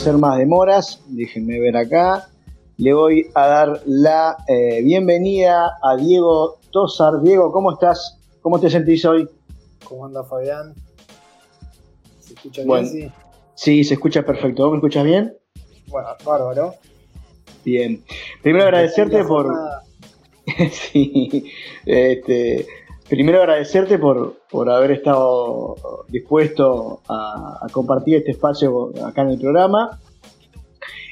hacer más demoras, déjenme ver acá, le voy a dar la eh, bienvenida a Diego Tosar. Diego, ¿cómo estás? ¿Cómo te sentís hoy? ¿Cómo anda Fabián? ¿Se escucha bien? Sí? sí, se escucha perfecto. ¿Vos me escuchas bien? Bueno, bárbaro. Bien. Primero agradecerte por... sí, este, primero agradecerte por, por haber estado dispuesto a, compartir este espacio acá en el programa.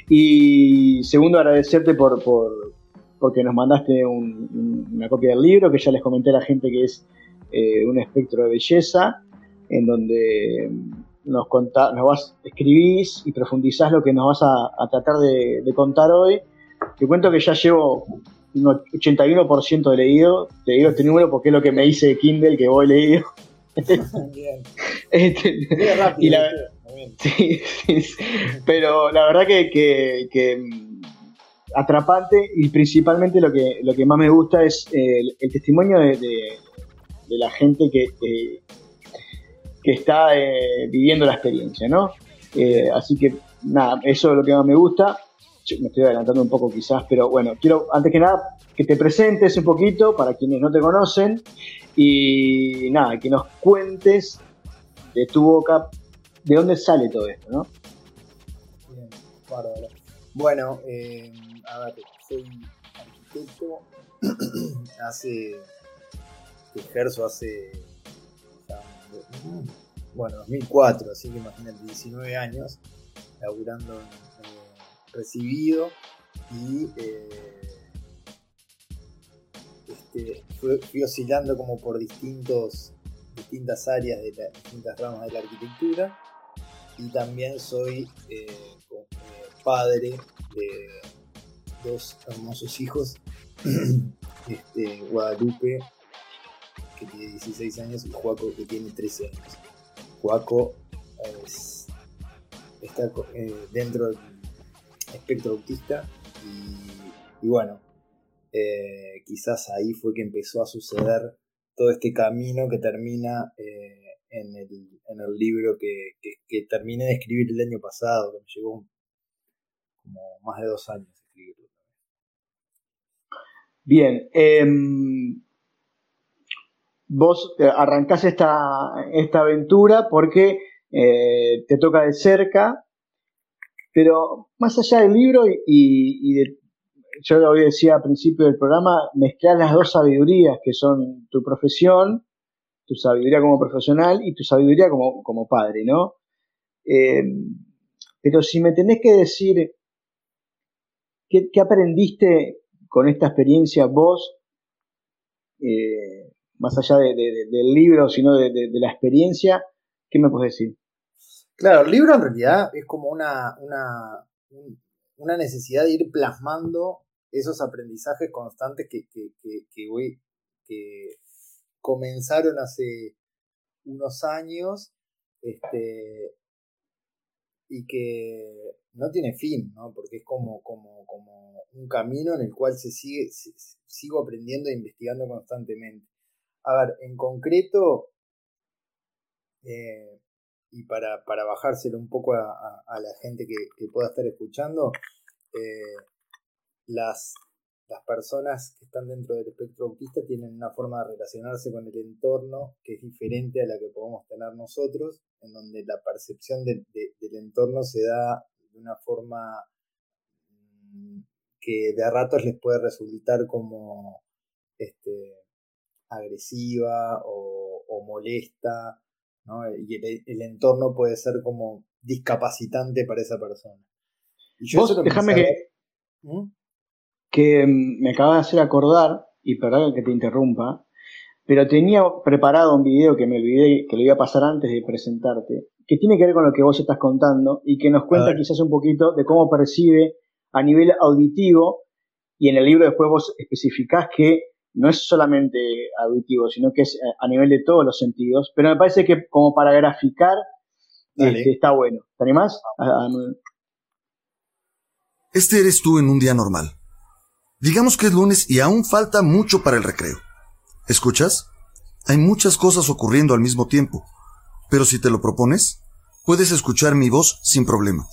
Y segundo, agradecerte por, por porque nos mandaste una copia del libro, que ya les comenté a la gente que es eh, un espectro de belleza, en donde nos, contá, nos vas, escribís y profundizás lo que nos vas a, tratar de, de, contar hoy. Te cuento que ya llevo un 81% de leído. Te digo este número porque es lo que me dice Kindle que voy leído. Bien. Este, rápido. sí, sí, pero la verdad que, que, mm, atrapante y principalmente lo que, lo que más me gusta es el, testimonio de, la gente que, que está eh, viviendo la experiencia, ¿no? Eh, así que nada, eso es lo que más me gusta me estoy adelantando un poco quizás, pero bueno, quiero antes que nada que te presentes un poquito para quienes no te conocen y nada, que nos cuentes de tu boca de dónde sale todo esto, ¿no? Bien, bárbaro. Bueno, eh, a soy arquitecto, hace, ejerzo hace, bueno, 2004, así que imagínate, 19 años, laburando en recibido y eh, este, fui, oscilando como por distintos, distintas áreas, de la, distintas ramas de la arquitectura y también soy eh, eh, padre de dos hermosos hijos, este, Guadalupe que tiene 16 años y Juaco que tiene 13 años. Juaco está dentro del espectro autista y, bueno, eh, quizás ahí fue que empezó a suceder todo este camino que termina eh, en, el, libro que, terminé de escribir el año pasado, que me llevó como más de dos años escribirlo. Bien, em, vos eh, arrancás esta, esta aventura porque te toca de cerca pero más allá del libro y, de, yo lo decía al principio del programa, mezclar las dos sabidurías que son tu profesión, tu sabiduría como profesional y tu sabiduría como, como padre, ¿no? Eh, pero si me tenés que decir qué, aprendiste con esta experiencia vos, eh, más allá del libro, sino de, la experiencia, ¿qué me puedes decir? Claro, el libro en realidad es como una, una, necesidad de ir plasmando esos aprendizajes constantes que, que, que, comenzaron hace unos años este, y que no tiene fin, ¿no? porque es como, como, como un camino en el cual se sigue, sigo aprendiendo e investigando constantemente. A ver, en concreto, eh, y para, para bajárselo un poco a, la gente que, pueda estar escuchando, eh, las, las personas que están dentro del espectro autista tienen una forma de relacionarse con el entorno que es diferente a la que podemos tener nosotros, en donde la percepción del entorno se da de una forma mm, que de a ratos les puede resultar como este, agresiva o molesta y el, entorno puede ser como discapacitante para esa persona. Vos, déjame que, ¿Mm? que mm, me acaba de hacer acordar, y perdón que te interrumpa, pero tenía preparado un video que me olvidé, que lo iba a pasar antes de presentarte, que tiene que ver con lo que vos estás contando y que nos cuenta quizás un poquito de cómo percibe a nivel auditivo, y en el libro después vos especificás que no es solamente auditivo, sino que es eh, a nivel de todos los sentidos, pero me parece que como para graficar este, está bueno. ¿Te animás? Este eres tú en un día normal. Digamos que es lunes y aún falta mucho para el recreo. ¿Escuchas? Hay muchas cosas ocurriendo al mismo tiempo, pero si te lo propones, puedes escuchar mi voz sin problema,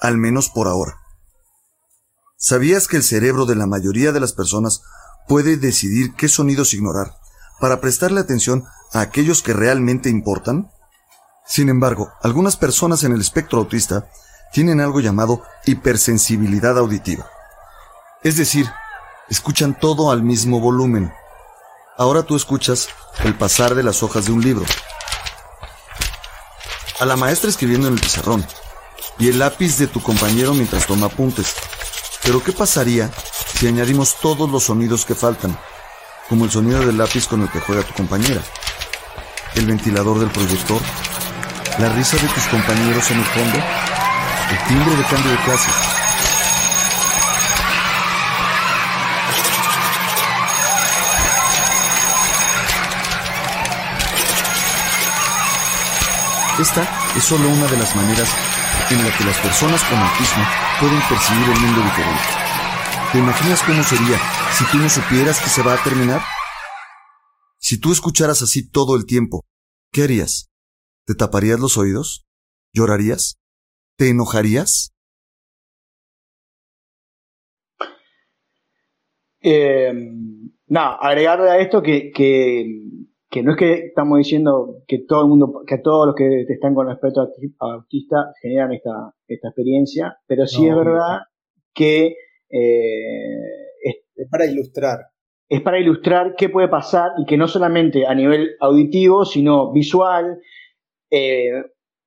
al menos por ahora. ¿Sabías que el cerebro de la mayoría de las personas puede decidir qué sonidos ignorar para prestarle atención a aquellos que realmente importan? Sin embargo, algunas personas en el espectro autista tienen algo llamado hipersensibilidad auditiva. Es decir, escuchan todo al mismo volumen. Ahora tú escuchas el pasar de las hojas de un libro, a la maestra escribiendo en el pizarrón y el lápiz de tu compañero mientras toma apuntes. Pero ¿qué pasaría si añadimos todos los sonidos que faltan? Como el sonido del lápiz con el que juega tu compañera, el ventilador del proyector, la risa de tus compañeros en el fondo, el timbre de cambio de clase. Esta es solo una de las maneras en la que las personas con autismo pueden percibir el mundo diferente. ¿Te imaginas cómo sería si tú no supieras que se va a terminar? Si tú escucharas así todo el tiempo, ¿qué harías? ¿Te taparías los oídos? ¿Llorarías? ¿Te enojarías? Eh, nada, agregarle a esto que, que, no es que estamos diciendo que todo el mundo, que todos los que están con respecto a autista generan esta, esta experiencia, pero sí es verdad que eh, es, para ilustrar. Es para ilustrar qué puede pasar y que no solamente a nivel auditivo, sino visual, eh,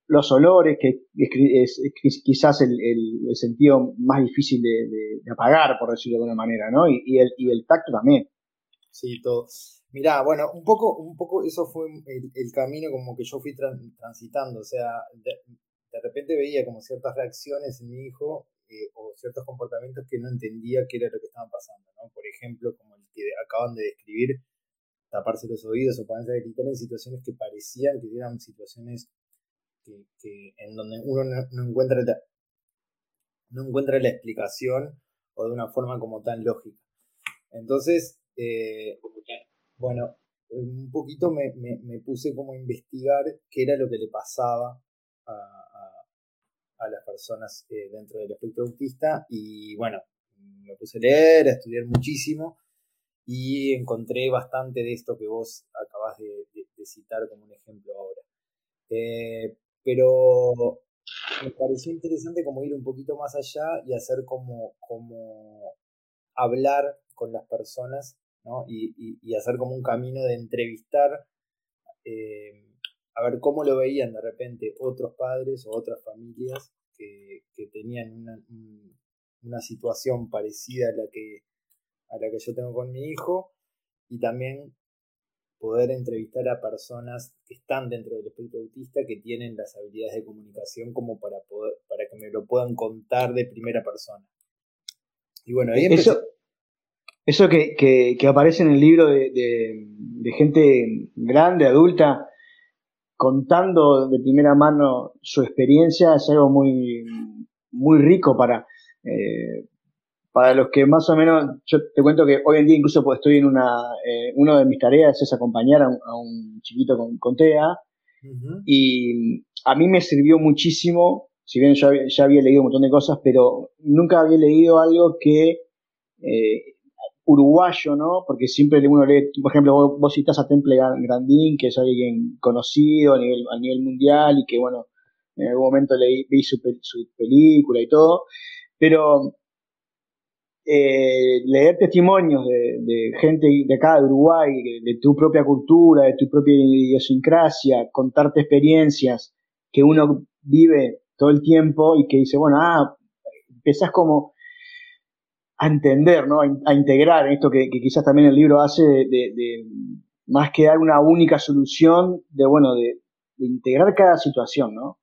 los olores, que es, quizás el, sentido más difícil de, apagar, por decirlo de alguna manera, ¿no? Y, el, y el tacto también. Sí, todo. Mirá, bueno, un poco, un poco eso fue el, camino como que yo fui transitando, o sea, de, repente veía como ciertas reacciones en mi hijo eh, o ciertos comportamientos que no entendía qué era lo que estaban pasando, ¿no? Por ejemplo, como el que acaban de describir, taparse los oídos o ponerse a gritar en situaciones que parecían que eran situaciones que, en donde uno no, encuentra la, no encuentra la explicación o de una forma como tan lógica. Entonces, eh, bueno, un poquito me, me, puse como a investigar qué era lo que le pasaba a, a, las personas eh, dentro del espectro autista y bueno, me puse a leer, a estudiar muchísimo y encontré bastante de esto que vos acabas de, citar como un ejemplo ahora. Eh, pero me pareció interesante como ir un poquito más allá y hacer como, como hablar con las personas ¿no? y, y, hacer como un camino de entrevistar eh, a ver cómo lo veían de repente otros padres o otras familias que, que tenían una, una situación parecida a la que a la que yo tengo con mi hijo y también poder entrevistar a personas que están dentro del espectro autista que tienen las habilidades de comunicación como para poder para que me lo puedan contar de primera persona. Y bueno, ahí Eso, eso que, que, aparece en el libro de, de, gente grande, adulta, contando de primera mano su experiencia es algo muy, muy rico para, eh, para los que más o menos, yo te cuento que hoy en día incluso pues estoy en una, eh, una de mis tareas es acompañar a un, chiquito con, TEA. Y a mí me sirvió muchísimo, si bien yo ya había leído un montón de cosas, pero nunca había leído algo que eh, uruguayo, ¿no? Porque siempre uno lee, por ejemplo, vos, citas a Temple Grandin, que es alguien conocido a nivel, a nivel mundial y que, bueno, en algún momento leí, vi su, su película y todo, pero eh, leer testimonios de, gente de acá, de Uruguay, de, tu propia cultura, de tu propia idiosincrasia, contarte experiencias que uno vive todo el tiempo y que dice, bueno, ah, empezás como a entender, ¿no? A, integrar esto que, quizás también el libro hace de, más que dar una única solución, de, bueno, de, integrar cada situación, ¿no?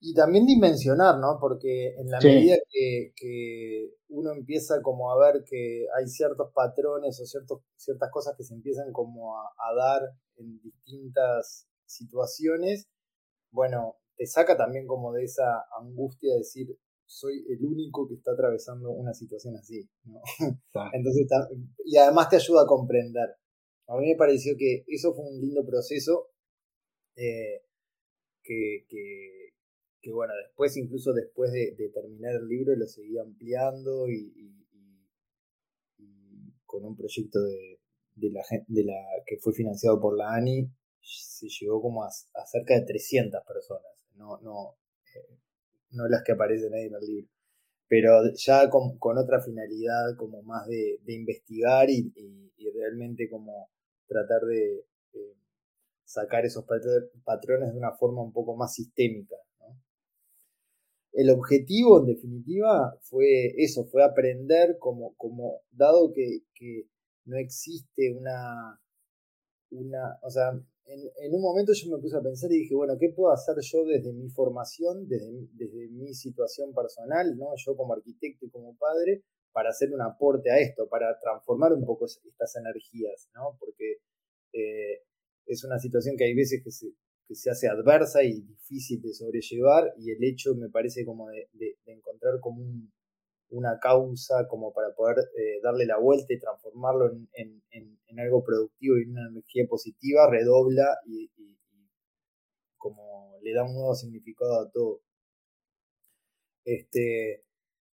Y también dimensionar, ¿no? Porque en la medida que, uno empieza como a ver que hay ciertos patrones o ciertos, ciertas cosas que se empiezan como a, dar en distintas situaciones, bueno, te saca también como de esa angustia de decir, soy el único que está atravesando una situación así, ¿no? Entonces, y además te ayuda a comprender. A mí me pareció que eso fue un lindo proceso eh, que, que bueno, después, incluso después de, terminar el libro, lo seguí ampliando y, con un proyecto de, de, la, de la que fue financiado por la ANI, se llegó como a, cerca de 300 personas, no, no, eh, no las que aparecen ahí en el libro, pero ya con, otra finalidad como más de, investigar y, realmente como tratar de sacar esos patrones de una forma un poco más sistémica. El objetivo, en definitiva, fue eso, fue aprender como, como dado que, no existe una, una, o sea, en, un momento yo me puse a pensar y dije, bueno, ¿qué puedo hacer yo desde mi formación, desde, desde mi situación personal, ¿no? yo como arquitecto y como padre, para hacer un aporte a esto, para transformar un poco estas energías, ¿no? Porque eh, es una situación que hay veces que se, que se hace adversa y difícil de sobrellevar y el hecho me parece como de, encontrar como una causa como para poder eh, darle la vuelta y transformarlo en, algo productivo y una energía positiva redobla y, como le da un nuevo significado a todo. Este,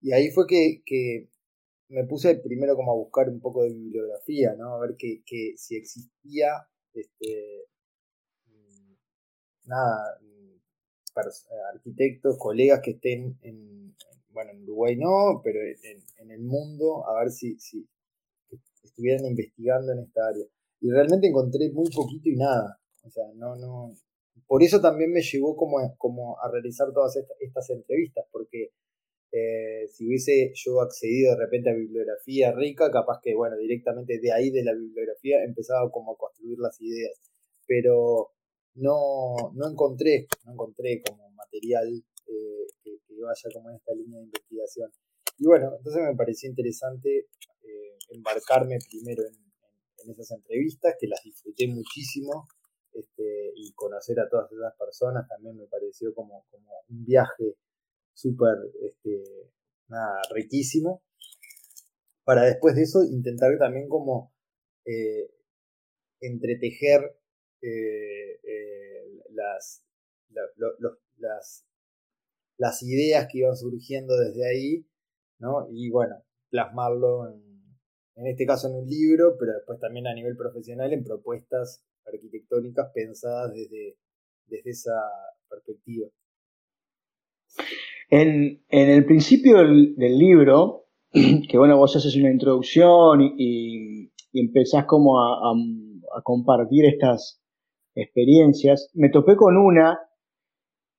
y ahí fue que, me puse primero como a buscar un poco de bibliografía, ¿no? A ver que, que si existía este, nada, mm, arquitectos, colegas que estén en, bueno, en Uruguay no, pero en, el mundo, a ver si, si estuvieran investigando en esta área. Y realmente encontré muy poquito y nada. O sea, no, no. Por eso también me llevó como, como a realizar todas estas entrevistas, porque eh, si hubiese yo accedido de repente a bibliografía rica, capaz que, bueno, directamente de ahí de la bibliografía empezaba como a construir las ideas. Pero no, no encontré, no encontré como material vaya como en esta línea de investigación. Y bueno, entonces me pareció interesante eh, embarcarme primero en, esas entrevistas, que las disfruté muchísimo, este, y conocer a todas esas personas también me pareció como, como un viaje súper, este, nada, riquísimo. Para después de eso intentar también como eh, entretejer eh, eh, las, las ideas que iban surgiendo desde ahí, ¿no? Y bueno, plasmarlo en, este caso en un libro, pero después también a nivel profesional en propuestas arquitectónicas pensadas desde, desde esa perspectiva. En, el principio del, libro, que bueno, vos haces una introducción y, y, empezás como a, compartir estas experiencias, me topé con una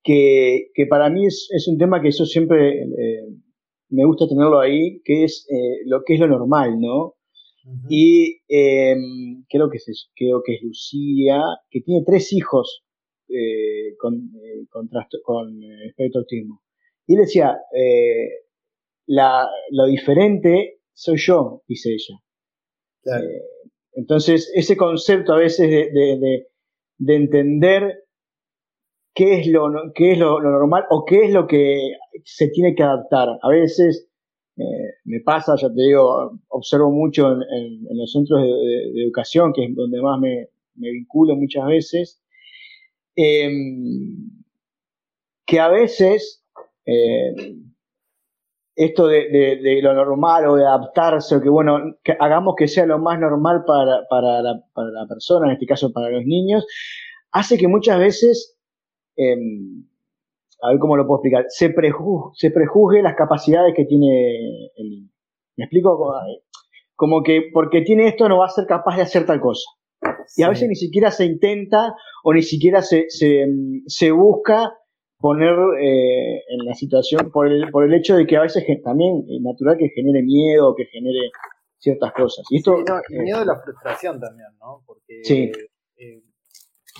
que, que para mí es, es, un tema que yo siempre eh, me gusta tenerlo ahí, que es eh, lo que es lo normal, ¿no? Y eh, creo, que es, creo que es Lucía, que tiene tres hijos con, con, con espectro autismo. Y él decía, eh, lo diferente soy yo, dice ella. Eh, entonces, ese concepto a veces de, entender qué es, lo, qué es lo, normal o qué es lo que se tiene que adaptar. A veces eh, me pasa, ya te digo, observo mucho en, los centros de, educación, que es donde más me, me vinculo muchas veces, em, que a veces eh, esto de, lo normal o de adaptarse, o que bueno, que hagamos que sea lo más normal para, para, la, persona, en este caso para los niños, hace que muchas veces, em, a ver cómo lo puedo explicar, se, se prejuzgue las capacidades que tiene el niño. ¿Me explico? Como que porque tiene esto no va a ser capaz de hacer tal cosa. Y a veces ni siquiera se intenta o ni siquiera se, se, se busca poner eh, en la situación por el, por el hecho de que a veces también es natural que genere miedo, que genere ciertas cosas. Y esto, el miedo de la frustración también, ¿no? Porque eh,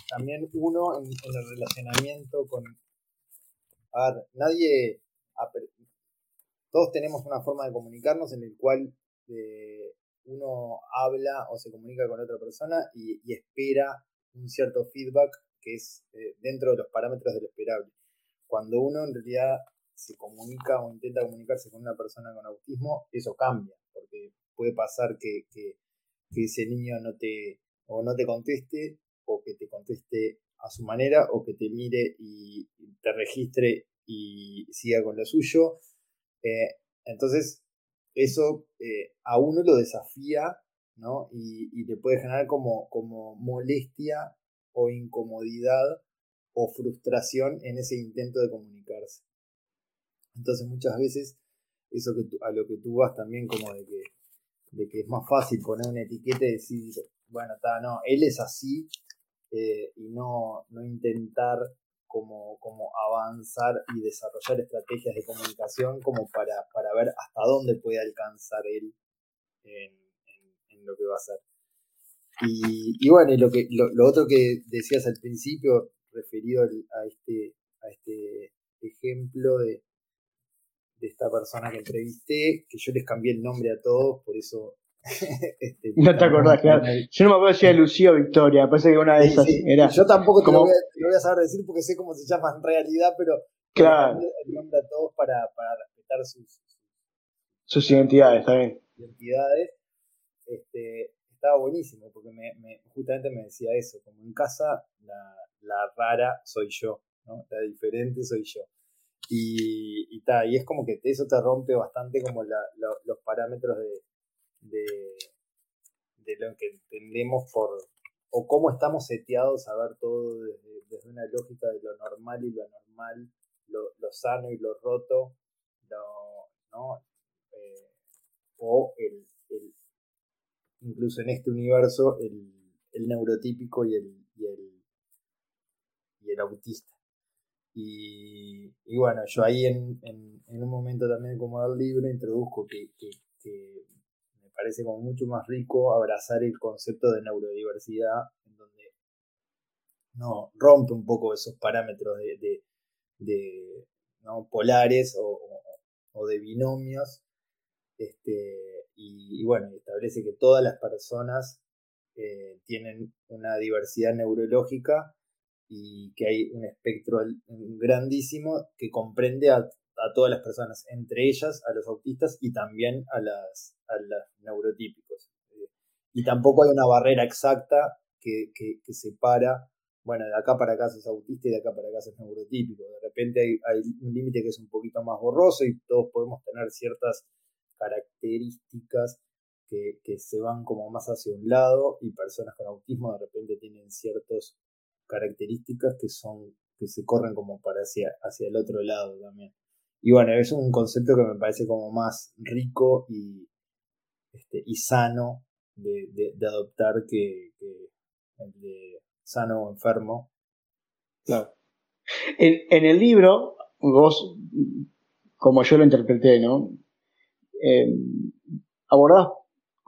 también uno en, el relacionamiento con... A ver, nadie... Todos tenemos una forma de comunicarnos en el cual eh, uno habla o se comunica con otra persona y, espera un cierto feedback que es dentro de los parámetros del esperable. Cuando uno en realidad se comunica o intenta comunicarse con una persona con autismo, eso cambia, porque puede pasar que, ese niño no te, o no te conteste, o que te conteste a su manera, o que te mire y te registre y siga con lo suyo. Eh, entonces, eso eh, a uno lo desafía, ¿no? Y, y le puede generar como, como molestia o incomodidad o frustración en ese intento de comunicarse. Entonces muchas veces eso que a lo que tú vas también como de que, de que es más fácil poner una etiqueta y decir, bueno, está, no, él es así eh, y no, no intentar como, como avanzar y desarrollar estrategias de comunicación como para, para ver hasta dónde puede alcanzar él en, lo que va a hacer. Y, y bueno, y lo, que, lo, otro que decías al principio, referido a este, a este ejemplo de, de esta persona que entrevisté, que yo les cambié el nombre a todos, por eso. este, no te acordás, claro. Yo no me acuerdo si era Lucía o Victoria, parece que una de esas era. Yo tampoco te, lo voy a, voy a, saber decir porque sé cómo se llama en realidad, pero. Claro. El nombre a todos para, para respetar sus, sus identidades, también. Identidades. Este, estaba buenísimo porque me, me, justamente me decía eso, como en casa la, la rara soy yo, ¿no? la diferente soy yo. Y, y, y es como que eso te rompe bastante como la, los parámetros de, de, de, lo que entendemos por, o cómo estamos seteados a ver todo desde, desde una lógica de lo normal y lo anormal, lo, lo sano y lo roto, ¿no? Eh, o el, el, incluso en este universo, el, el neurotípico y el, y el, y el autista. Y, y, bueno, yo ahí en, en, un momento también como del libro introduzco que, que, parece como mucho más rico abrazar el concepto de neurodiversidad, en donde no rompe un poco esos parámetros de, ¿no? polares o, de binomios, este, y, y, bueno, establece que todas las personas eh, tienen una diversidad neurológica y que hay un espectro grandísimo que comprende a, a, todas las personas, entre ellas a los autistas y también a, las, a los neurotípicos. Y tampoco hay una barrera exacta que, que, separa, bueno, de acá para acá sos autista y de acá para acá sos neurotípico. De repente hay, hay un límite que es un poquito más borroso y todos podemos tener ciertas características que, que, se van como más hacia un lado y personas con autismo de repente tienen ciertos características que son que se corren como para hacia, hacia el otro lado también. Y bueno, es un concepto que me parece como más rico y, este, y sano de, de, adoptar que, el de sano o enfermo. Claro. En, en, el libro, vos, como yo lo interpreté, ¿no? Eh, abordás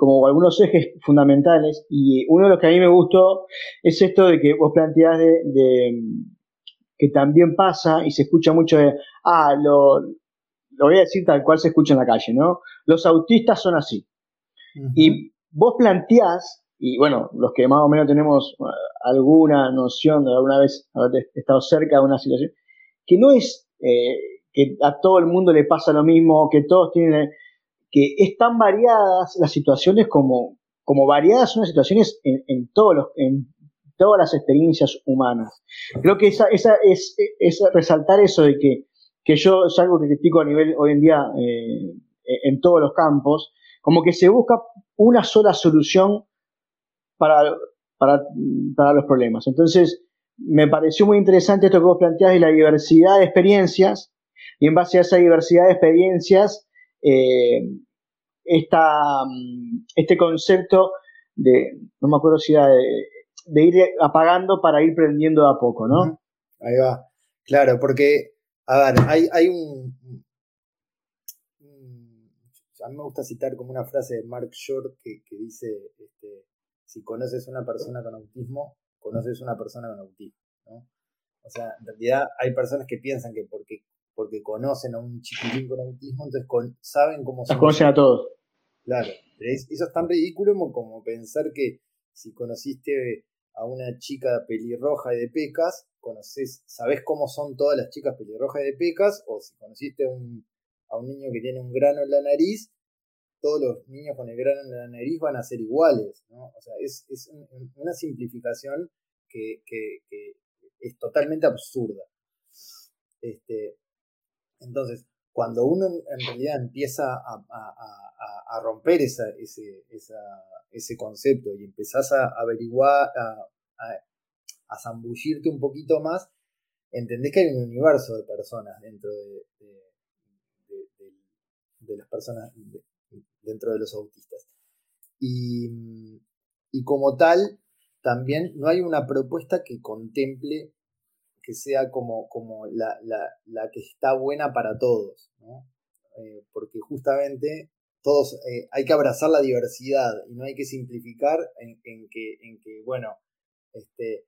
como algunos ejes fundamentales y uno de los que a mí me gustó es esto de que vos planteás de, que también pasa y se escucha mucho de, ah, lo, lo, voy a decir tal cual se escucha en la calle, ¿no? Los autistas son así. Y vos planteás, y bueno, los que más o menos tenemos uh, alguna noción de alguna vez haber estado cerca de una situación, que no es eh, que a todo el mundo le pasa lo mismo, que todos tienen que es tan variadas las situaciones como, como variadas son las situaciones en, en, todos los, en todas las experiencias humanas. Creo que esa, esa es, es resaltar eso de que, que yo es algo que critico a nivel hoy en día eh, en todos los campos, como que se busca una sola solución para, para, para los problemas. Entonces, me pareció muy interesante esto que vos planteás de la diversidad de experiencias, y en base a esa diversidad de experiencias, eh, esta, mm, este concepto de, no me acuerdo si era de, ir apagando para ir prendiendo a poco, ¿no? Ahí va. Claro, porque, a ver, hay, hay un, A mí me gusta citar como una frase de Mark Short que, que dice, este, si conoces una persona con autismo, conoces una persona con autismo, ¿no? O sea, en realidad hay personas que piensan que porque porque conocen a un chiquilín con autismo, entonces con, saben cómo se conocen a todos. Claro, pero eso es tan ridículo como, pensar que si conociste a una chica pelirroja y de pecas, conoces, sabes cómo son todas las chicas pelirrojas y de pecas, o si conociste a un, a niño que tiene un grano en la nariz, todos los niños con el grano en la nariz van a ser iguales, ¿no? O sea, es, es una simplificación que, que, es totalmente absurda. Este, Entonces, cuando uno en realidad empieza a, romper esa, ese, ese concepto y empezás a averiguar, a, zambullirte un poquito más, entendés que hay un universo de personas dentro de, de, las personas, dentro de los autistas. Y, y como tal, también no hay una propuesta que contemple que sea como, como la, que está buena para todos, eh, porque justamente todos eh, hay que abrazar la diversidad y no hay que simplificar en, que, en que, bueno, este,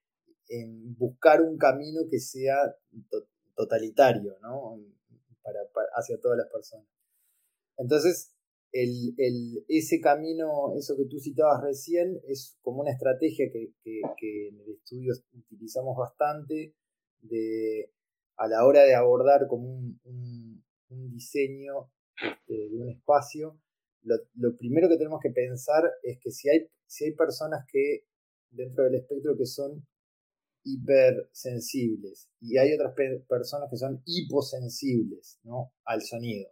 en buscar un camino que sea totalitario, ¿no? Para, hacia todas las personas. Entonces, el, ese camino, eso que tú citabas recién, es como una estrategia que, en el estudio utilizamos bastante de, a la hora de abordar como un, diseño este, de un espacio, lo, primero que tenemos que pensar es que si hay, si hay personas que dentro del espectro que son hipersensibles y hay otras personas que son hiposensibles ¿no? al sonido,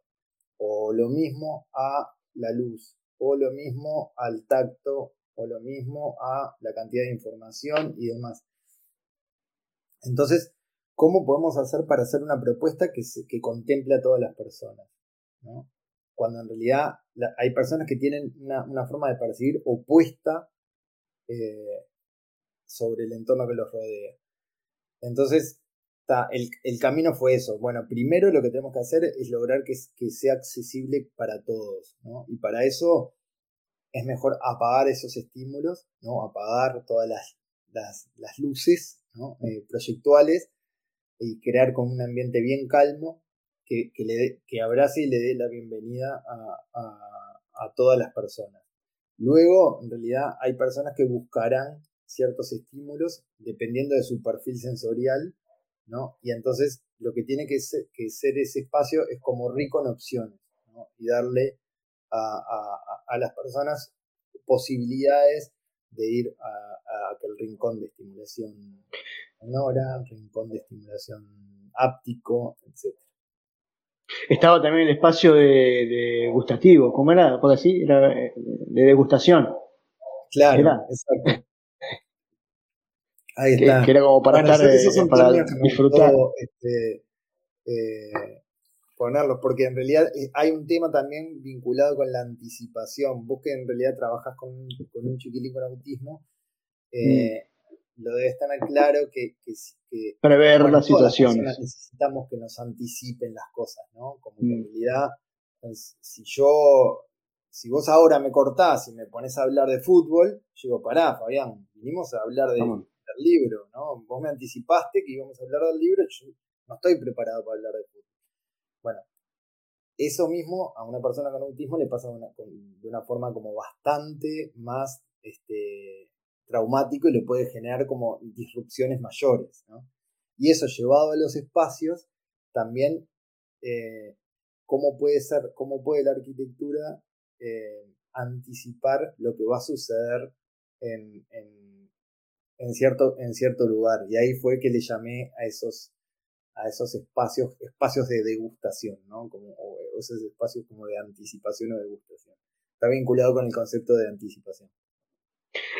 o lo mismo a la luz, o lo mismo al tacto, o lo mismo a la cantidad de información y demás. Entonces, ¿cómo podemos hacer para hacer una propuesta que, que contemple a todas las personas? ¿no? Cuando en realidad hay personas que tienen una, forma de percibir opuesta eh, sobre el entorno que los rodea. Entonces, el, camino fue eso. Bueno, primero lo que tenemos que hacer es lograr que, sea accesible para todos, ¿no? Y para eso es mejor apagar esos estímulos, ¿no? Apagar todas las, las, luces eh, proyectuales y crear como un ambiente bien calmo que, le que abrace y le dé la bienvenida a, a todas las personas. Luego, en realidad, hay personas que buscarán ciertos estímulos dependiendo de su perfil sensorial, ¿no? Y entonces lo que tiene que ser, ese espacio es como rico en opciones. Y darle a, las personas posibilidades de ir a, aquel rincón de estimulación sonora, rincón de estimulación áptico, etc. Estaba también el espacio de, gustativo, ¿cómo era? Por así, era eh, de degustación. Claro, exacto. Ahí está. Que, era como para estar eh, para disfrutar. este, eh, ponerlos, porque en realidad eh, hay un tema también vinculado con la anticipación. Vos que en realidad trabajas con, con un chiquilín con autismo, mm. Lo debes tener claro que, que, prever las situaciones. necesitamos que nos anticipen las cosas, ¿no? Como que en mm. realidad, si yo si vos ahora me cortás y me pones a hablar de fútbol, yo digo, pará, Fabián, vinimos a hablar de, del libro, ¿no? Vos me anticipaste que íbamos a hablar del libro, yo no estoy preparado para hablar de fútbol. Bueno, eso mismo a una persona con autismo le pasa de una, forma como bastante más este, traumático y le puede generar como disrupciones mayores, ¿no? Y eso llevado a los espacios, también eh, cómo puede ser, cómo puede la arquitectura eh, anticipar lo que va a suceder en, en cierto, en cierto lugar. Y ahí fue que le llamé a esos, a esos espacios, espacios de degustación, ¿no? Como, o esos espacios como de anticipación o degustación. Está vinculado con el concepto de anticipación.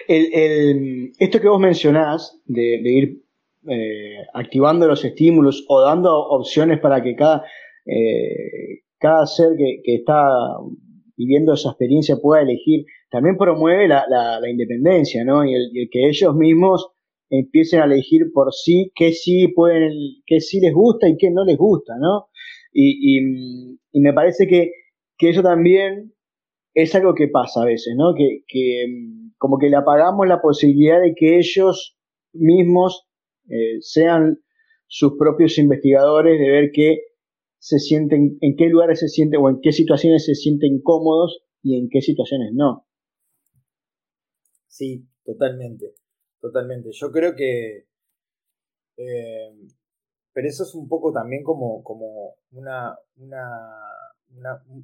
El, esto que vos mencionás, de, ir eh, activando los estímulos o dando opciones para que cada, eh, cada ser que, que está viviendo esa experiencia pueda elegir también promueve la, la, independencia, ¿no? Y el, que ellos mismos empiecen a elegir por sí qué sí pueden, qué sí les gusta y qué no les gusta, ¿no? Y, y, me parece que, que, eso también es algo que pasa a veces, ¿no? Que, que como que le apagamos la posibilidad de que ellos mismos eh, sean sus propios investigadores, de ver qué se sienten, en qué lugares se sienten o en qué situaciones se sienten cómodos y en qué situaciones no. Sí, totalmente, totalmente. Yo creo que... Eh, pero eso es un poco también como, como una, una,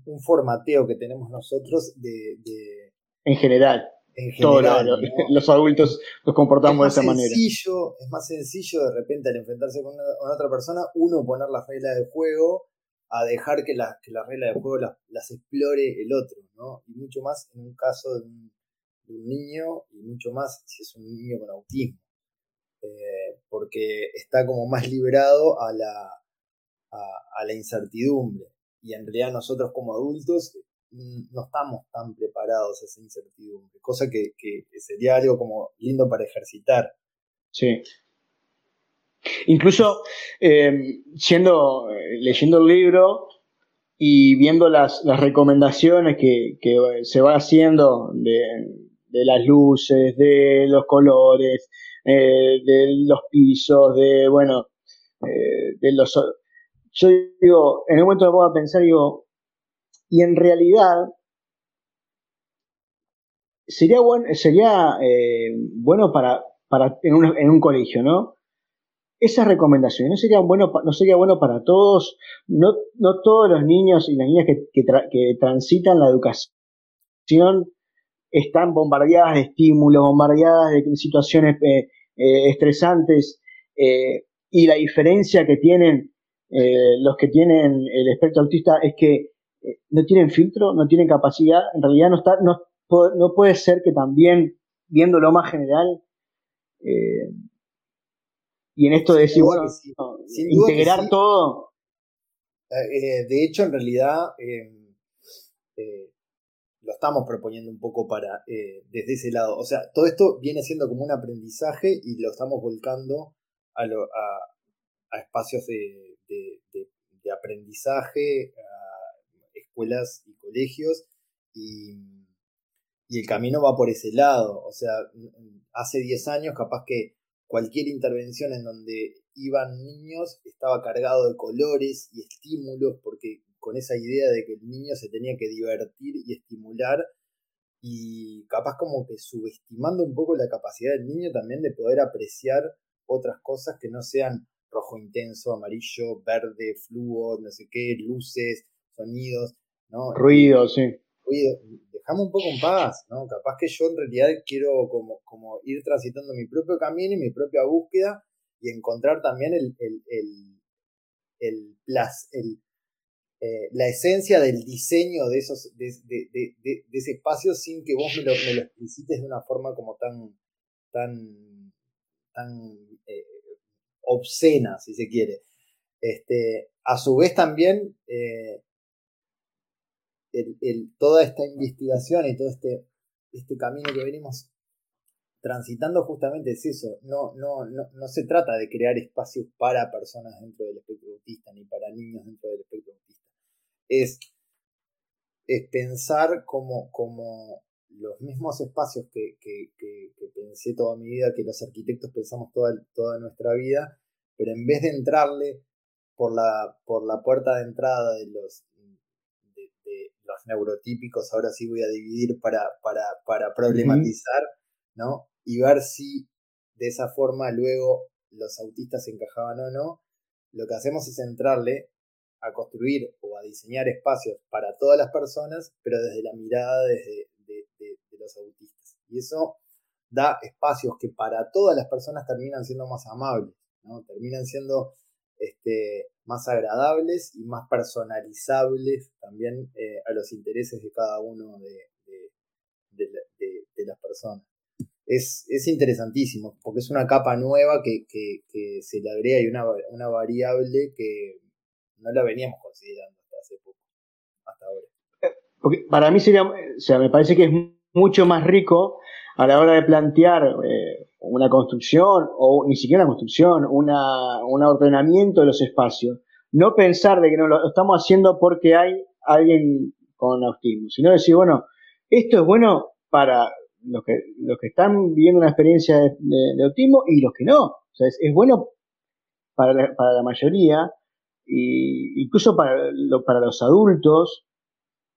un formateo que tenemos nosotros de... en general. En general, los adultos nos comportamos de esa manera. Es más sencillo de repente al enfrentarse con, otra persona, uno poner las reglas de juego a dejar que, las reglas de juego las, explore el otro, ¿no? Y mucho más en un caso de un, niño y mucho más si es un niño con autismo, eh, porque está como más liberado a la, a, la incertidumbre y en realidad nosotros como adultos mm, no estamos tan preparados a esa incertidumbre, cosa que, sería algo como lindo para ejercitar. Sí. Incluso eh, siendo, eh, leyendo el libro y viendo las, recomendaciones que, se va haciendo de, las luces, de los colores, eh, de los pisos, de, bueno, de los... Yo digo, en un momento me pongo a pensar, digo, y en realidad sería, bueno sería bueno para, para en, un, en un colegio, ¿no? esas recomendaciones no bueno no sería bueno para todos no, no todos los niños y las niñas que, que, transitan la educación están bombardeadas de estímulos bombardeadas de situaciones eh, eh, estresantes eh, y la diferencia que tienen los que tienen el espectro autista es que no tienen filtro no tienen capacidad en realidad no está no, no puede ser que también viendo lo más general y en esto de decir, bueno, integrar todo. Eh, de hecho, en realidad, eh, lo estamos proponiendo un poco para eh, desde ese lado. O sea, todo esto viene siendo como un aprendizaje y lo estamos volcando a, a, espacios de, de, aprendizaje, a escuelas y colegios, y, y el camino va por ese lado. O sea, hace 10 años capaz que Cualquier intervención en donde iban niños estaba cargado de colores y estímulos, porque con esa idea de que el niño se tenía que divertir y estimular, y capaz como que subestimando un poco la capacidad del niño también de poder apreciar otras cosas que no sean rojo intenso, amarillo, verde, fluo, no sé qué, luces, sonidos, ¿no? Ruido, sí. Ruido dejame un poco en paz, ¿no? Capaz que yo en realidad quiero como, como ir transitando mi propio camino y mi propia búsqueda y encontrar también el, el, el, el, el eh, la esencia del diseño de esos de, de, de, de, ese espacio sin que vos me lo, me lo, explicites de una forma como tan tan tan obscena si se quiere este a su vez también eh, el, toda esta investigación y todo este, este camino que venimos transitando justamente es eso. No, no, no, no se trata de crear espacios para personas dentro del espectro autista ni para niños dentro del espectro autista. Es, es pensar como, como los mismos espacios que, que, que, pensé toda mi vida, que los arquitectos pensamos toda, toda nuestra vida, pero en vez de entrarle por la, por la puerta de entrada de los, los neurotípicos, ahora sí voy a dividir para, para, para problematizar, ¿no? Y ver si de esa forma luego los autistas encajaban o no. Lo que hacemos es entrarle a construir o a diseñar espacios para todas las personas, pero desde la mirada desde, de, de autistas. Y eso da espacios que para todas las personas terminan siendo más amables, ¿no? Terminan siendo este, más agradables y más personalizables también eh, a los intereses de cada uno de, las personas. Es, es, interesantísimo, porque es una capa nueva que, que, se le agrega y una, una, variable que no la veníamos considerando hasta hace poco, hasta ahora. Porque para mí sería, o sea, me parece que es mucho más rico a la hora de plantear eh, una construcción o ni siquiera una construcción, una, un ordenamiento de los espacios. No pensar de que no lo estamos haciendo porque hay alguien con autismo, sino decir, bueno, esto es bueno para los que, los que están viviendo una experiencia de, autismo y los que no. O sea, es, bueno para la, para la mayoría, y incluso para, para los adultos,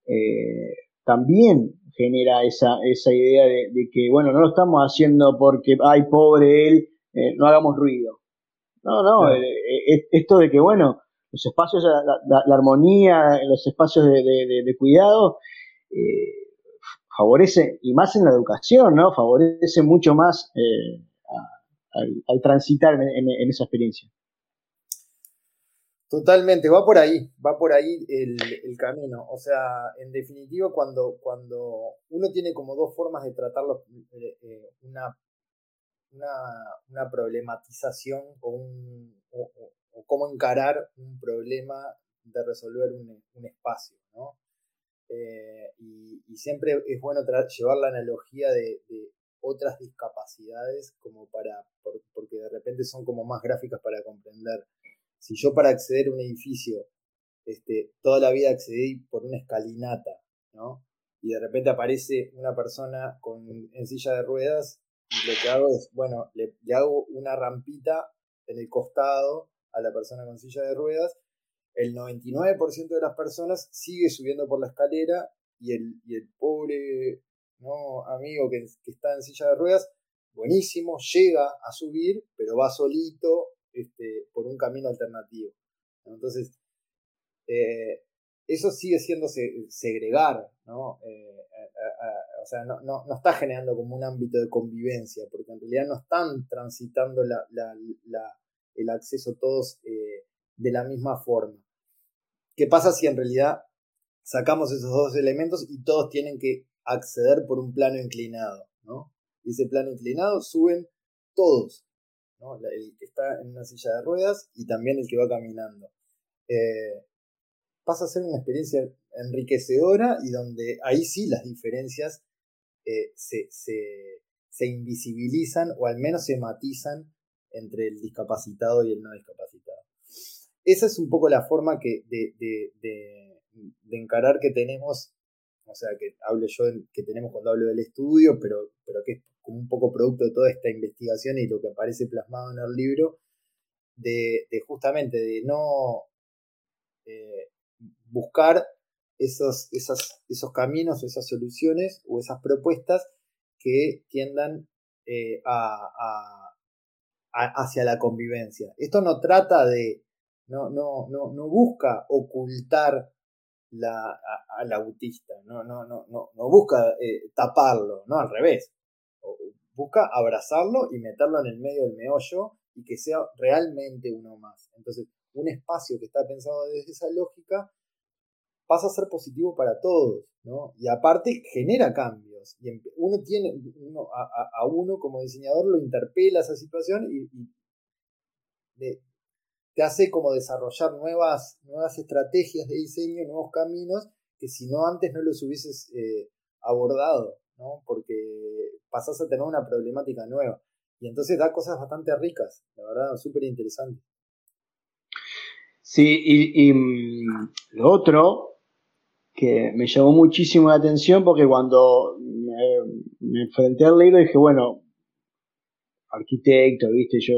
eh, también genera esa, esa idea de, que, bueno, no lo estamos haciendo porque, ay, pobre él, eh, no hagamos ruido. No, no, eh, eh, esto de que, bueno, los espacios, la, armonía, los espacios de, de, cuidado, favorece, y más en la educación, ¿no? Favorece mucho más al, transitar en, esa experiencia. Totalmente, va por ahí, va por ahí el, camino. O sea, en definitiva, cuando, cuando uno tiene como dos formas de tratarlo, eh, eh, una, una, problematización o, un, cómo encarar un problema de resolver un, espacio, ¿no? Eh, y, siempre es bueno llevar la analogía de, otras discapacidades como para, porque de repente son como más gráficas para comprender si yo para acceder a un edificio, este, toda la vida accedí por una escalinata, ¿no? Y de repente aparece una persona con, en silla de ruedas, y lo que hago es, bueno, le, hago una rampita en el costado a la persona con silla de ruedas, el 99% de las personas sigue subiendo por la escalera y el, y el pobre ¿no? amigo que, que, está en silla de ruedas, buenísimo, llega a subir, pero va solito este, por un camino alternativo. Entonces, eh, eso sigue siendo segregar, ¿no? Eh, o sea, no, no, no, está generando como un ámbito de convivencia, porque en realidad no están transitando el acceso todos eh, de la misma forma. ¿Qué pasa si en realidad sacamos esos dos elementos y todos tienen que acceder por un plano inclinado? ¿no? Y ese plano inclinado suben todos, el que está en una silla de ruedas y también el que va caminando. Eh, pasa a ser una experiencia enriquecedora y donde ahí sí las diferencias eh, se, invisibilizan o al menos se matizan entre el discapacitado y el no discapacitado. Esa es un poco la forma que de, de, encarar que tenemos, o sea, que hablo yo que tenemos cuando hablo del estudio, pero, pero que es como un poco producto de toda esta investigación y lo que aparece plasmado en el libro, de, justamente de no eh, buscar esos, esos caminos, esas soluciones o esas propuestas que tiendan eh, hacia la convivencia. Esto no trata de, no, no, no, no busca ocultar la, al autista, no, no, no, no, no busca eh, taparlo, no al revés busca abrazarlo y meterlo en el medio del meollo y que sea realmente uno más. Entonces, un espacio que está pensado desde esa lógica pasa a ser positivo para todos, ¿no? Y aparte genera cambios. Y uno tiene, uno, a, uno como diseñador lo interpela esa situación y, te hace como desarrollar nuevas, nuevas estrategias de diseño, nuevos caminos, que si no antes no los hubieses eh, abordado, ¿no? Porque pasás a tener una problemática nueva. Y entonces da cosas bastante ricas, la verdad, súper interesante. Sí, y, mm, lo otro que me llamó muchísimo la atención porque cuando me, enfrenté al libro dije, bueno, arquitecto, viste, yo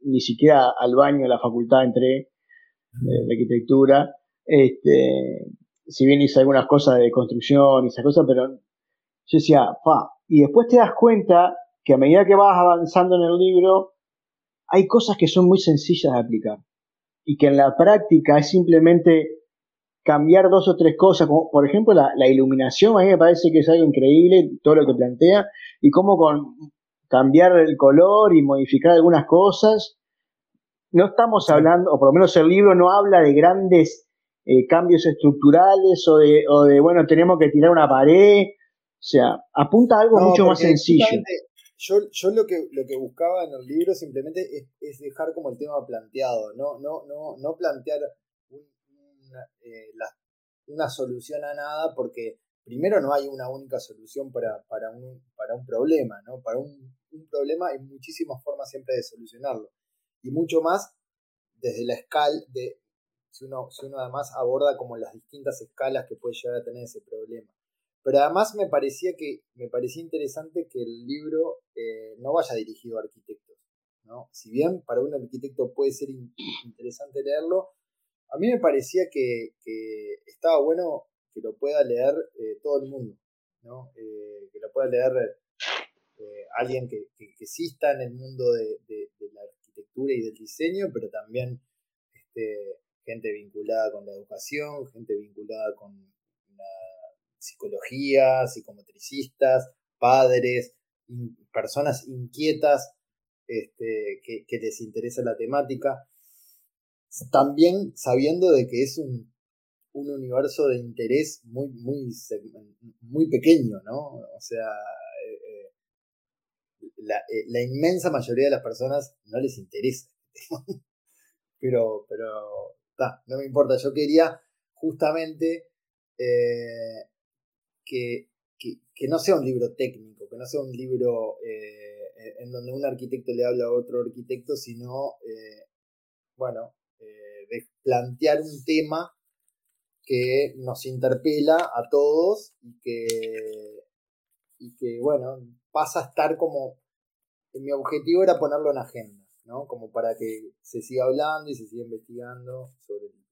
ni siquiera al baño de la facultad entré de, arquitectura, este, si bien hice algunas cosas de construcción y esas cosas, pero yo decía, pa, y después te das cuenta que a medida que vas avanzando en el libro, hay cosas que son muy sencillas de aplicar. Y que en la práctica es simplemente cambiar dos o tres cosas, como por ejemplo la, iluminación, a mí me parece que es algo increíble todo lo que plantea, y cómo con cambiar el color y modificar algunas cosas. No estamos hablando, o por lo menos el libro no habla de grandes eh, cambios estructurales o de, o de, bueno, tenemos que tirar una pared sea, apunta a algo mucho más sencillo. Yo, yo lo, que, lo que buscaba en el libro simplemente es, dejar como el tema planteado, no, no, no, no plantear eh, una, solución a nada, porque primero no hay una única solución para, para, un, para un problema, ¿no? Para un, un problema hay muchísimas formas siempre de solucionarlo. Y mucho más desde la escala de, si uno, si uno además aborda como las distintas escalas que puede llegar a tener ese problema. Pero además me parecía que me parecía interesante que el libro eh, no vaya dirigido a arquitectos. ¿no? Si bien para un arquitecto puede ser interesante leerlo, a mí me parecía que, estaba bueno que lo pueda leer eh, todo el mundo, ¿no? Eh, que lo pueda leer alguien que, que, exista en el mundo de, de, la arquitectura y del diseño, pero también este, gente vinculada con la educación, gente vinculada con la psicología, psicomotricistas, padres, personas inquietas este, que, les interesa la temática. también sabiendo de que es un, un universo de interés muy, muy, muy pequeño, ¿no? O sea, eh, eh, la, eh, la, inmensa mayoría de las personas no les interesa. pero, pero, no me importa. Yo quería justamente que, que, no sea un libro técnico, que no sea un libro en donde un arquitecto le habla a otro arquitecto, sino, bueno, de plantear un tema que nos interpela a todos y que, y que bueno, pasa a estar como, mi objetivo era ponerlo en agenda, ¿no? Como para que se siga hablando y se siga investigando sobre, el.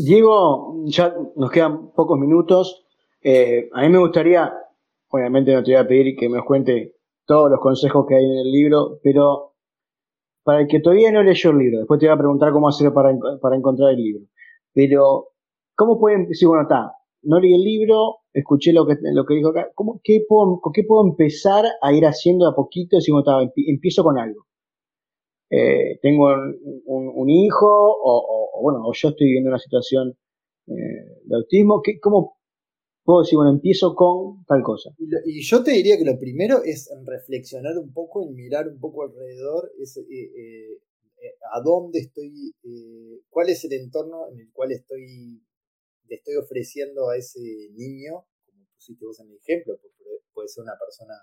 Diego, ya nos quedan pocos minutos. Eh, a mí me gustaría, obviamente no te voy a pedir que me cuente todos los consejos que hay en el libro, pero para el que todavía no leyó el libro, después te voy a preguntar cómo hacer para, para encontrar el libro. Pero, ¿cómo pueden decir, bueno, está, no leí el libro, escuché lo que, lo que dijo acá, ¿cómo, qué, puedo, ¿qué puedo empezar a ir haciendo a poquito? Decir, bueno, empiezo con algo. Eh, tengo un, hijo, o, bueno, o yo estoy viviendo una situación eh, de autismo, ¿qué, ¿cómo puedo decir, bueno, empiezo con tal cosa? Y, yo te diría que lo primero es reflexionar un poco, y mirar un poco alrededor, es, eh, eh, a dónde estoy, eh, cuál es el entorno en el cual estoy, le estoy ofreciendo a ese niño, como pusiste vos en el ejemplo, puede ser una persona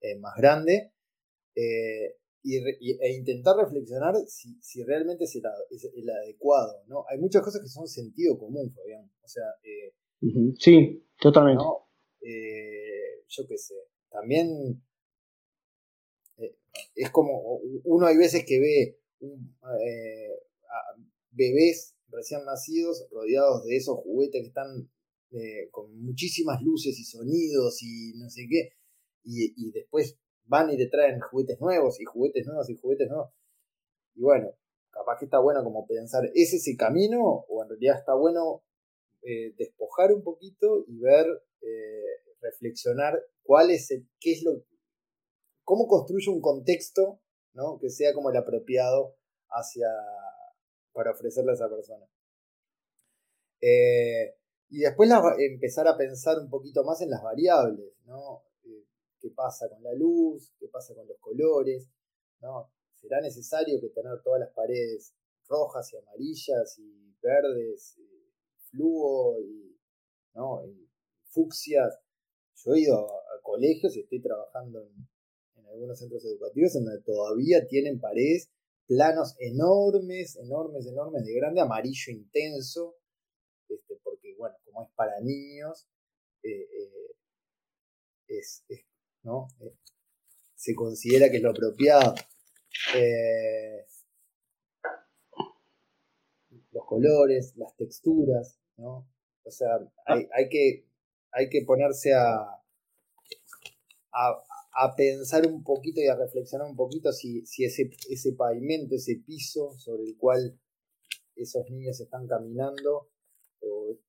eh, más grande, y, e intentar reflexionar si, si realmente es el, adecuado. ¿no? Hay muchas cosas que son sentido común, Fabián. O sea, sí, totalmente. yo qué sé, también es como uno hay veces que ve eh, bebés recién nacidos rodeados de esos juguetes que están eh, con muchísimas luces y sonidos y no sé qué, y, después van y te traen juguetes nuevos y juguetes nuevos y juguetes nuevos. Y bueno, capaz que está bueno como pensar, ¿es ese camino o en realidad está bueno eh, despojar un poquito y ver, reflexionar cuál es el, qué es lo, cómo construye un contexto ¿no? que sea como el apropiado hacia, para ofrecerle a esa persona. Eh, y después empezar a pensar un poquito más en las variables, ¿no? Eh, ¿Qué pasa con la luz? ¿Qué pasa con los colores? ¿no? ¿Será necesario que tener todas las paredes rojas y amarillas y verdes, y fluo y, ¿no? y fucsias? Yo he ido a colegios y estoy trabajando en, algunos centros educativos en donde todavía tienen paredes, planos enormes, enormes, enormes, de grande amarillo intenso, este, porque bueno, como es para niños, eh, eh, es, ¿no? Eh, se considera que es lo apropiado. los colores, las texturas, ¿no? O sea, hay, hay que, hay que ponerse a, a, a pensar un poquito y a reflexionar un poquito si, si ese, ese pavimento, ese piso sobre el cual esos niños están caminando eh,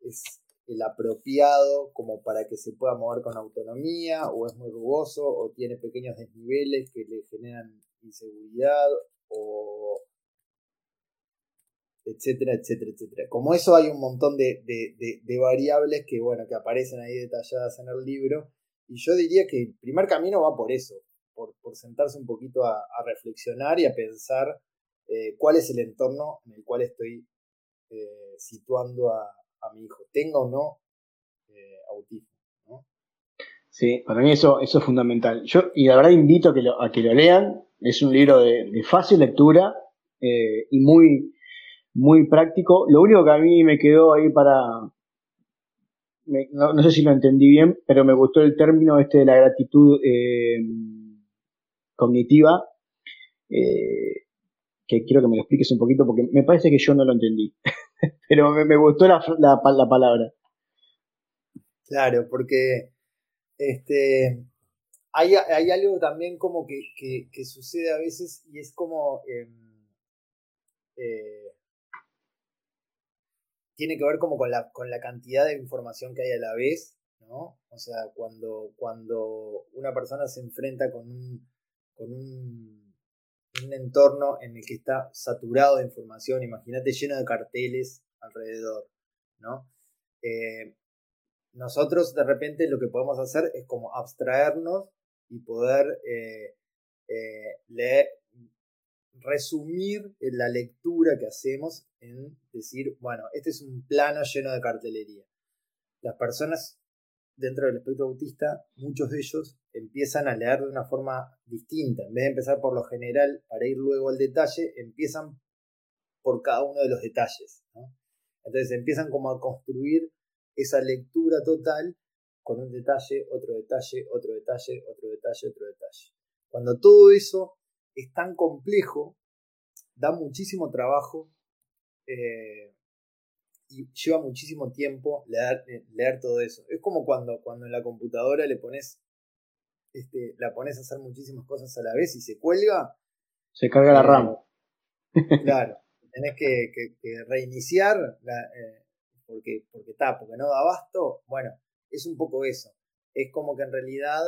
es el apropiado como para que se pueda mover con autonomía o es muy rugoso o tiene pequeños desniveles que le generan inseguridad o etcétera, etcétera, etcétera. Como eso hay un montón de, de variables que, bueno, que aparecen ahí detalladas en el libro y yo diría que el primer camino va por eso, por, sentarse un poquito a, reflexionar y a pensar eh, cuál es el entorno en el cual estoy eh, situando a, mi hijo, tenga o no eh, autismo. Sí, para mí eso, eso es fundamental. Yo, y la verdad invito a que lo, a lean, es un libro de, fácil lectura y muy, muy práctico. Lo único que a mí me quedó ahí para, no, sé si lo entendí bien, pero me gustó el término este de la gratitud eh, cognitiva, eh, que quiero que me lo expliques un poquito porque me parece que yo no lo entendí, pero me, gustó la, la, palabra. Claro, porque este, hay, hay algo también como que, que, sucede a veces y es como... Em, eh, tiene que ver como con la, con la cantidad de información que hay a la vez, ¿no? O sea, cuando, cuando una persona se enfrenta con un, con un un entorno en el que está saturado de información, imagínate lleno de carteles alrededor, ¿no? Eh, nosotros de repente lo que podemos hacer es como abstraernos y poder eh, eh, leer, resumir la lectura que hacemos en decir, bueno, este es un plano lleno de cartelería. Las personas dentro del espectro autista, muchos de ellos empiezan a leer de una forma distinta. En vez de empezar por lo general para ir luego al detalle, empiezan por cada uno de los detalles. Entonces empiezan como a construir esa lectura total con un detalle, otro detalle, otro detalle, otro detalle, otro detalle. Cuando todo eso es tan complejo, da muchísimo trabajo eh, y lleva muchísimo tiempo leer, eh, leer, todo eso. Es como cuando, cuando en la computadora le pones, este, la pones a hacer muchísimas cosas a la vez y se cuelga. Se carga la eh, RAM. Claro, tenés que, reiniciar porque, porque está, porque no da abasto. Bueno, es un poco eso. Es como que en realidad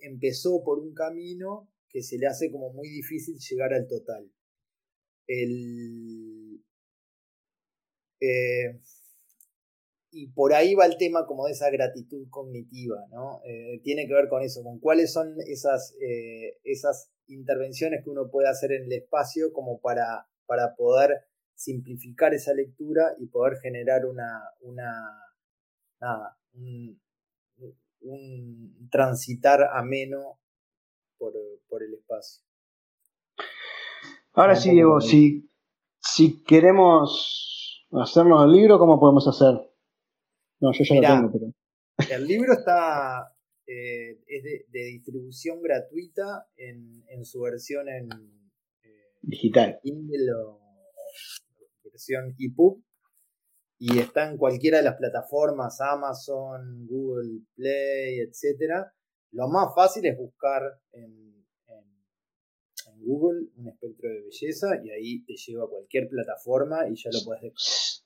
empezó por un camino que se le hace como muy difícil llegar al total. El, eh, y por ahí va el tema como de esa gratitud cognitiva, ¿no? Eh, tiene que ver con eso, con cuáles son esas, eh, esas intervenciones que uno puede hacer en el espacio como para, para poder simplificar esa lectura y poder generar una, una un, un transitar ameno por, por el espacio. Ahora sí, Diego, si, si queremos hacernos el libro, ¿cómo podemos hacer? No, yo ya lo tengo, pero. El libro está. Eh, es de, distribución gratuita en, en su versión en. Eh, Digital. Kindle o versión EPUB y está en cualquiera de las plataformas, Amazon, Google Play, etc. Lo más fácil es buscar en, en, Google un espectro de belleza y ahí te lleva a cualquier plataforma y ya lo puedes descargar.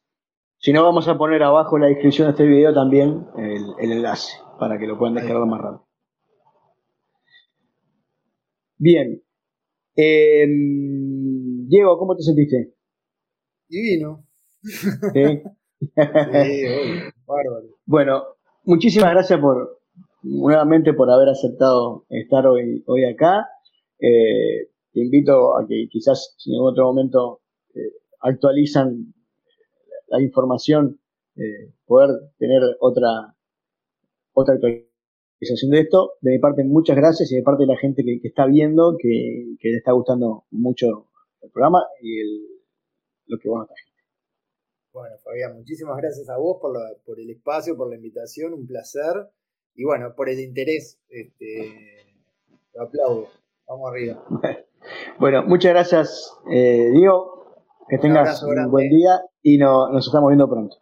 Si no, vamos a poner abajo en la descripción de este video también el, enlace para que lo puedan descargar más rápido. Bien. Em, Diego, ¿cómo te sentiste? Divino. ¿Sí? Bueno, muchísimas gracias por nuevamente por haber aceptado estar hoy, hoy acá. Eh, te invito a que quizás si en otro momento eh, actualizan la información, eh, poder tener otra, otra actualización de esto. De mi parte, muchas gracias y de parte de la gente que, está viendo, que, le está gustando mucho el programa y el, lo que vos nos bueno, Fabián, muchísimas gracias a vos por, por el espacio, por la invitación, un placer. Y bueno, por el interés, este, lo aplaudo. Vamos arriba. Bueno, muchas gracias, eh, Diego. Que tengas un buen día y nos estamos viendo pronto.